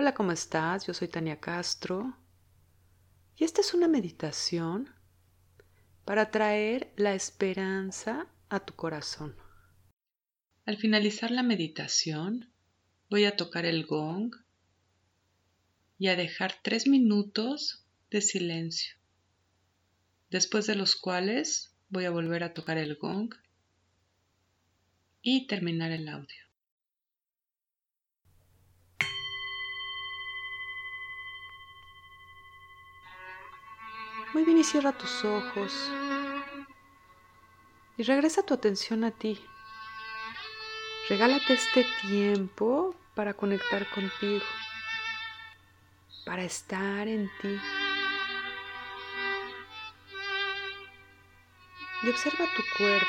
Hola, ¿cómo estás? Yo soy Tania Castro y esta es una meditación para traer la esperanza a tu corazón. Al finalizar la meditación voy a tocar el gong y a dejar tres minutos de silencio, después de los cuales voy a volver a tocar el gong y terminar el audio. Muy bien y cierra tus ojos y regresa tu atención a ti. Regálate este tiempo para conectar contigo, para estar en ti. Y observa tu cuerpo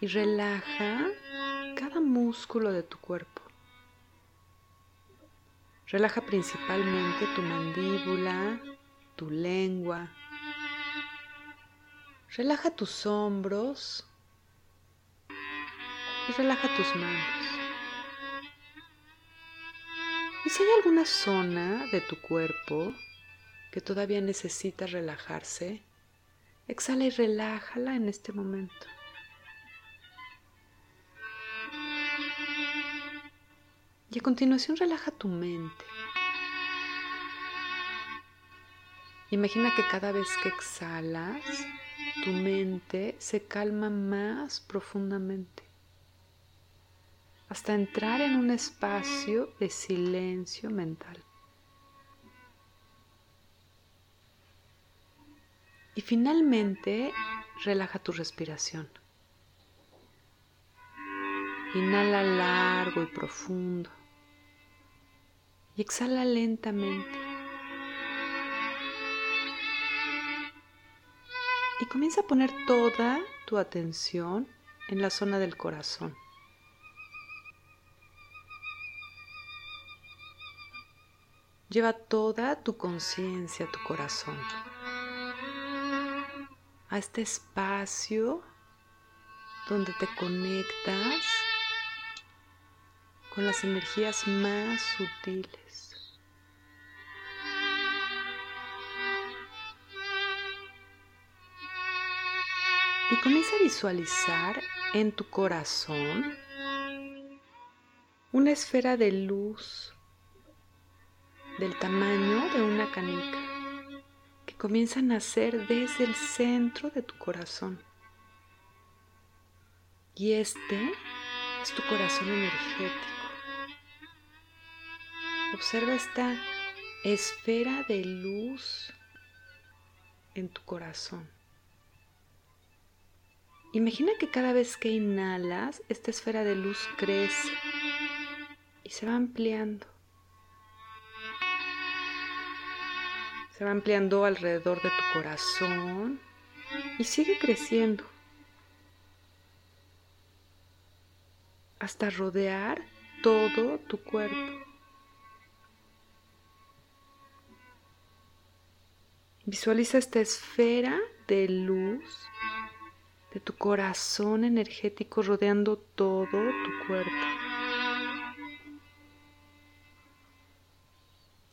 y relaja cada músculo de tu cuerpo. Relaja principalmente tu mandíbula, tu lengua. Relaja tus hombros y relaja tus manos. Y si hay alguna zona de tu cuerpo que todavía necesita relajarse, exhala y relájala en este momento. Y a continuación relaja tu mente. Imagina que cada vez que exhalas, tu mente se calma más profundamente hasta entrar en un espacio de silencio mental. Y finalmente relaja tu respiración. Inhala largo y profundo. Y exhala lentamente. Y comienza a poner toda tu atención en la zona del corazón. Lleva toda tu conciencia a tu corazón, a este espacio donde te conectas con las energías más sutiles. Y comienza a visualizar en tu corazón una esfera de luz del tamaño de una canica que comienza a nacer desde el centro de tu corazón. Y este es tu corazón energético. Observa esta esfera de luz en tu corazón. Imagina que cada vez que inhalas, esta esfera de luz crece y se va ampliando. Se va ampliando alrededor de tu corazón y sigue creciendo hasta rodear todo tu cuerpo. Visualiza esta esfera de luz de tu corazón energético rodeando todo tu cuerpo.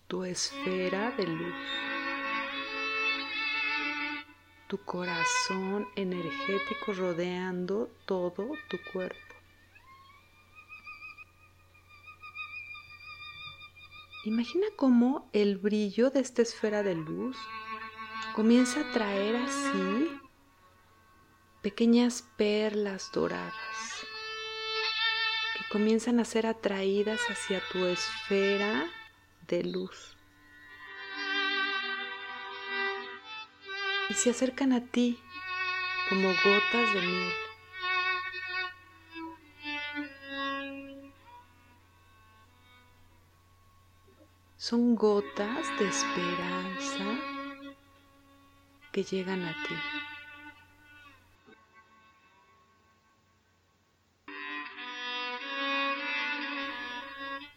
Tu esfera de luz. Tu corazón energético rodeando todo tu cuerpo. Imagina cómo el brillo de esta esfera de luz comienza a traer así pequeñas perlas doradas que comienzan a ser atraídas hacia tu esfera de luz. Y se acercan a ti como gotas de miel. Son gotas de esperanza que llegan a ti.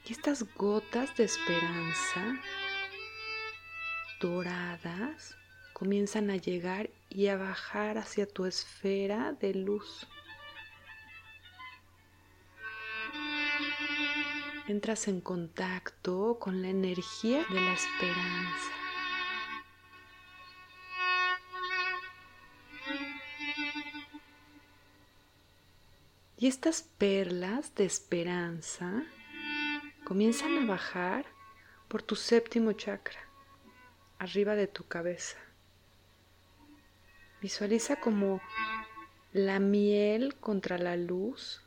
Y estas gotas de esperanza doradas comienzan a llegar y a bajar hacia tu esfera de luz. entras en contacto con la energía de la esperanza. Y estas perlas de esperanza comienzan a bajar por tu séptimo chakra, arriba de tu cabeza. Visualiza como la miel contra la luz,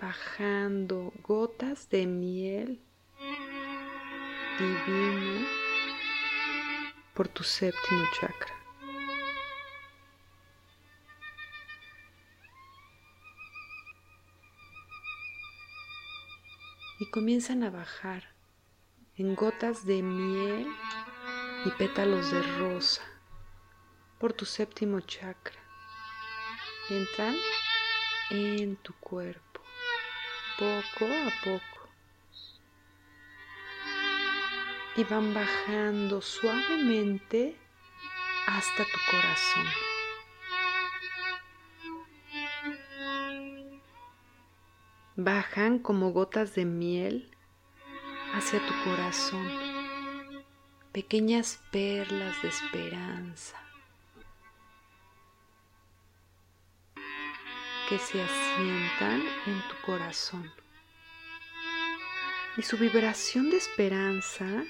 bajando gotas de miel divina por tu séptimo chakra. Y comienzan a bajar en gotas de miel y pétalos de rosa por tu séptimo chakra. Entran en tu cuerpo, poco a poco. Y van bajando suavemente hasta tu corazón. Bajan como gotas de miel hacia tu corazón, pequeñas perlas de esperanza que se asientan en tu corazón. Y su vibración de esperanza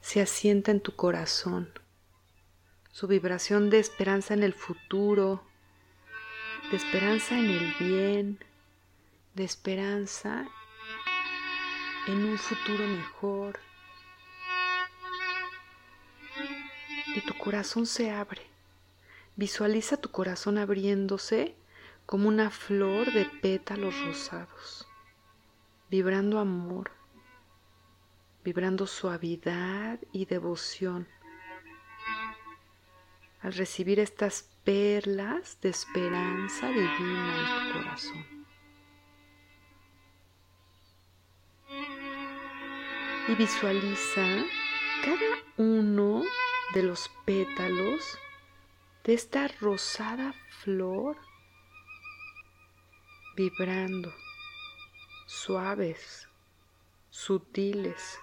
se asienta en tu corazón. Su vibración de esperanza en el futuro, de esperanza en el bien, de esperanza en un futuro mejor. Y tu corazón se abre Visualiza tu corazón abriéndose como una flor de pétalos rosados, vibrando amor, vibrando suavidad y devoción. Al recibir estas perlas de esperanza divina en tu corazón. Y visualiza cada uno de los pétalos de esta rosada flor vibrando, suaves, sutiles,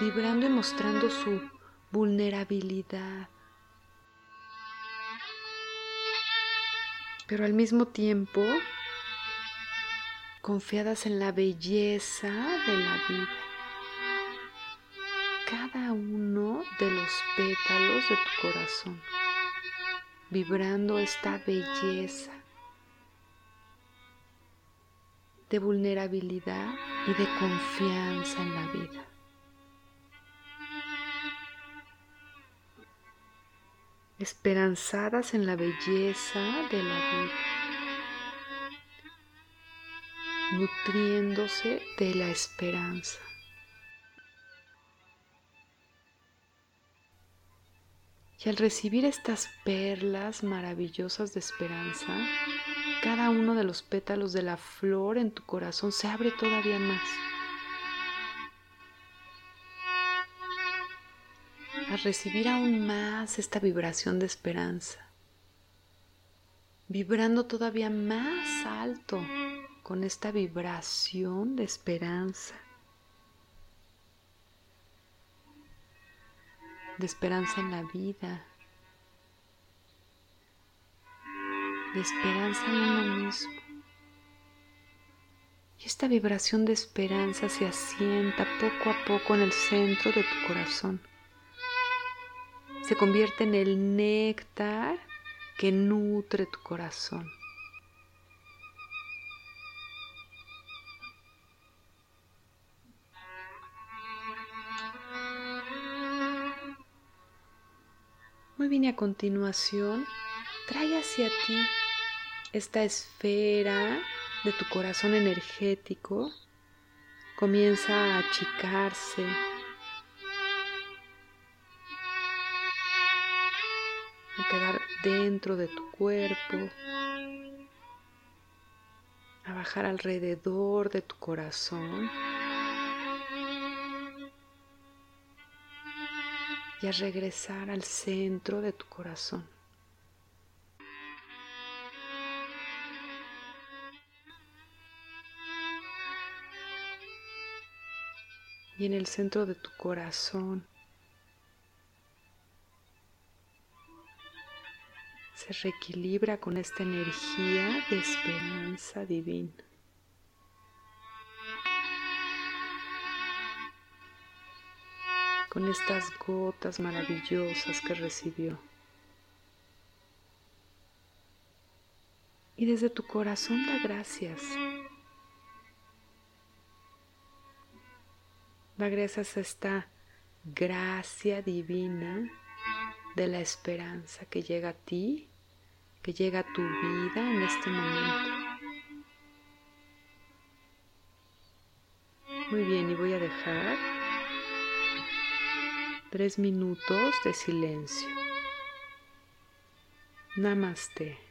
vibrando y mostrando su vulnerabilidad, pero al mismo tiempo confiadas en la belleza de la vida cada uno de los pétalos de tu corazón, vibrando esta belleza de vulnerabilidad y de confianza en la vida. Esperanzadas en la belleza de la vida, nutriéndose de la esperanza. Y al recibir estas perlas maravillosas de esperanza, cada uno de los pétalos de la flor en tu corazón se abre todavía más. Recibir aún más esta vibración de esperanza, vibrando todavía más alto con esta vibración de esperanza. de esperanza en la vida, de esperanza en uno mismo. Y esta vibración de esperanza se asienta poco a poco en el centro de tu corazón. Se convierte en el néctar que nutre tu corazón. Muy bien, y a continuación, trae hacia ti esta esfera de tu corazón energético. Comienza a achicarse. dentro de tu cuerpo, a bajar alrededor de tu corazón y a regresar al centro de tu corazón. Y en el centro de tu corazón se reequilibra con esta energía de esperanza divina. Con estas gotas maravillosas que recibió. Y desde tu corazón da gracias. Da gracias a esta gracia divina de la esperanza que llega a ti, que llega a tu vida en este momento. Muy bien, y voy a dejar tres minutos de silencio. Namaste.